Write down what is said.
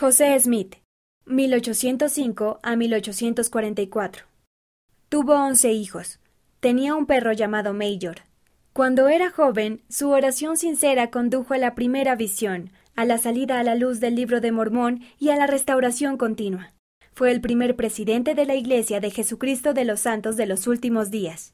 José Smith, 1805 a 1844. Tuvo once hijos. Tenía un perro llamado Major. Cuando era joven, su oración sincera condujo a la primera visión, a la salida a la luz del libro de Mormón y a la restauración continua. Fue el primer presidente de la Iglesia de Jesucristo de los Santos de los Últimos Días.